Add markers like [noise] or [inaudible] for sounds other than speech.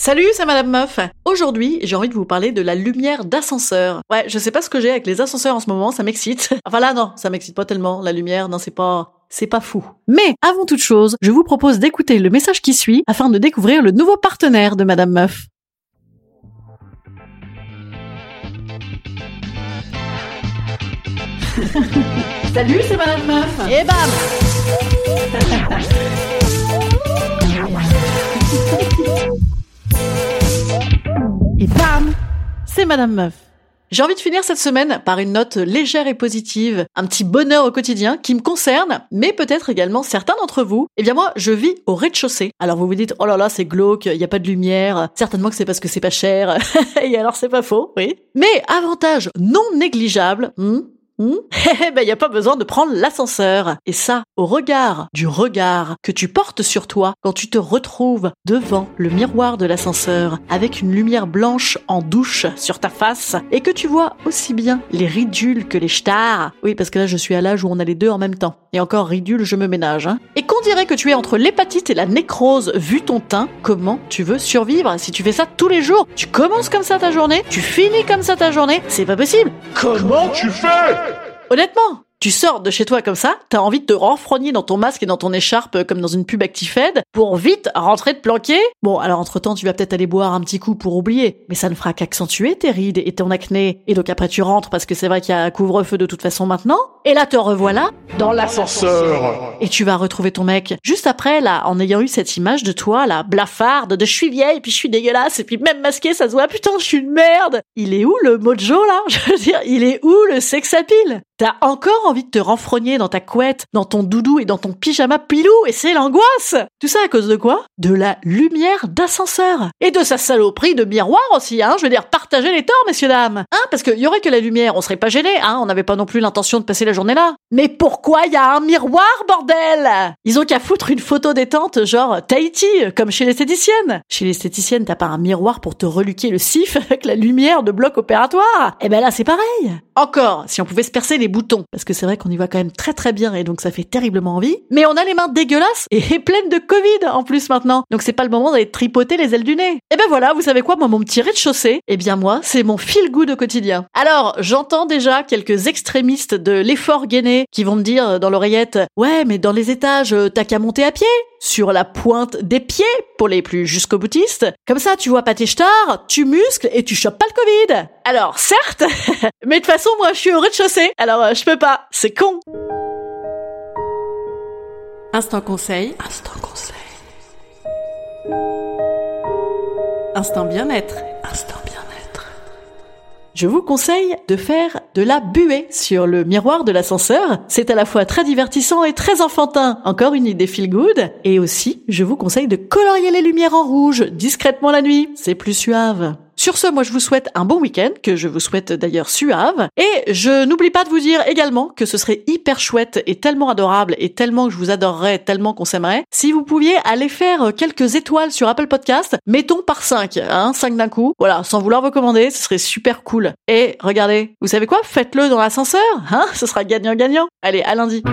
Salut, c'est Madame Meuf. Aujourd'hui, j'ai envie de vous parler de la lumière d'ascenseur. Ouais, je sais pas ce que j'ai avec les ascenseurs en ce moment, ça m'excite. [laughs] Enfin là, non, ça m'excite pas tellement. La lumière, non, c'est pas, c'est pas fou. Mais, avant toute chose, je vous propose d'écouter le message qui suit afin de découvrir le nouveau partenaire de Madame Meuf. [laughs] Salut, c'est Madame Meuf. Et bam [laughs] Madame Meuf. J'ai envie de finir cette semaine par une note légère et positive, un petit bonheur au quotidien qui me concerne, mais peut-être également certains d'entre vous. Eh bien moi, je vis au rez-de-chaussée. Alors vous vous dites, oh là là, c'est glauque, il n'y a pas de lumière, certainement que c'est parce que c'est pas cher, [laughs] et alors c'est pas faux, oui. Mais avantage non négligeable, hmm, Hmm? Eh [laughs] ben, y a pas besoin de prendre l'ascenseur. Et ça, au regard du regard que tu portes sur toi quand tu te retrouves devant le miroir de l'ascenseur avec une lumière blanche en douche sur ta face et que tu vois aussi bien les ridules que les stars. Oui, parce que là, je suis à l'âge où on a les deux en même temps. Et encore ridule, je me ménage. Hein. Et qu'on dirait que tu es entre l'hépatite et la nécrose vu ton teint, comment tu veux survivre? Si tu fais ça tous les jours Tu commences comme ça ta journée, tu finis comme ça ta journée, c'est pas possible. Comment tu fais? Honnêtement, tu sors de chez toi comme ça, t'as envie de te renfrogner dans ton masque et dans ton écharpe euh, comme dans une pub ActiFed pour vite rentrer te planquer. Bon, alors entre-temps, tu vas peut-être aller boire un petit coup pour oublier, mais ça ne fera qu'accentuer tes rides et ton acné. Et donc après tu rentres parce que c'est vrai qu'il y a un couvre-feu de toute façon maintenant. Et là te revoilà dans L'ascenseur et tu vas retrouver ton mec juste après là en ayant eu cette image de toi là blafarde de je suis vieille puis je suis dégueulasse et puis même masqué ça se voit putain je suis une merde. Il est où le mojo là? [laughs] Je veux dire, il est où le sex appeal? T'as encore envie de te renfrogner dans ta couette, dans ton doudou et dans ton pyjama pilou, et c'est l'angoisse Tout ça à cause de quoi? De la lumière d'ascenseur. Et de sa saloperie de miroir aussi, hein Je veux dire, partagez les torts, messieurs, dames Hein Parce qu'il y aurait que la lumière, on serait pas gêné, hein On n'avait pas non plus l'intention de passer la journée là. Mais pourquoi y a un miroir, bordel Ils ont qu'à foutre une photo détente, genre Tahiti, comme chez l'esthéticienne. Chez l'esthéticienne, t'as pas un miroir pour te reluquer le sif [laughs] avec la lumière de bloc opératoire? Et ben là, c'est pareil. Encore, si on pouvait se percer les boutons, parce que c'est vrai qu'on y va quand même très très bien et donc ça fait terriblement envie. Mais on a les mains dégueulasses et [laughs] pleines de Covid en plus maintenant. Donc c'est pas le moment d'aller tripoter les ailes du nez. Et ben voilà, vous savez quoi, moi mon petit rez-de-chaussée, eh bien moi, c'est mon feel good au quotidien. Alors, j'entends déjà quelques extrémistes de l'effort gainé qui vont me dire dans l'oreillette, ouais, mais dans les étages, euh, t'as qu'à monter à pied sur la pointe des pieds pour les plus jusqu'au boutistes. Comme ça, tu vois pas tes stars, tu muscles et tu chopes pas le Covid. Alors, certes, [laughs] mais de toute façon, moi, je suis au rez-de-chaussée, alors euh, je peux pas. C'est con. Instant conseil. Instant conseil. Instant bien-être. Instant bien-être. Je vous conseille de faire de la buée sur le miroir de l'ascenseur. C'est à la fois très divertissant et très enfantin. Encore une idée feel good. Et aussi, je vous conseille de colorier les lumières en rouge discrètement la nuit. C'est plus suave. Sur ce, moi je vous souhaite un bon week-end, que je vous souhaite d'ailleurs suave. Et je n'oublie pas de vous dire également que ce serait hyper chouette et tellement adorable et tellement que je vous adorerais, tellement qu'on s'aimerait, si vous pouviez aller faire quelques étoiles sur Apple Podcast, mettons par 5, hein, 5 d'un coup. Voilà, sans vouloir vous commander, ce serait super cool. Et regardez, vous savez quoi? Faites-le dans l'ascenseur, hein? Ce sera gagnant-gagnant. Allez, à lundi.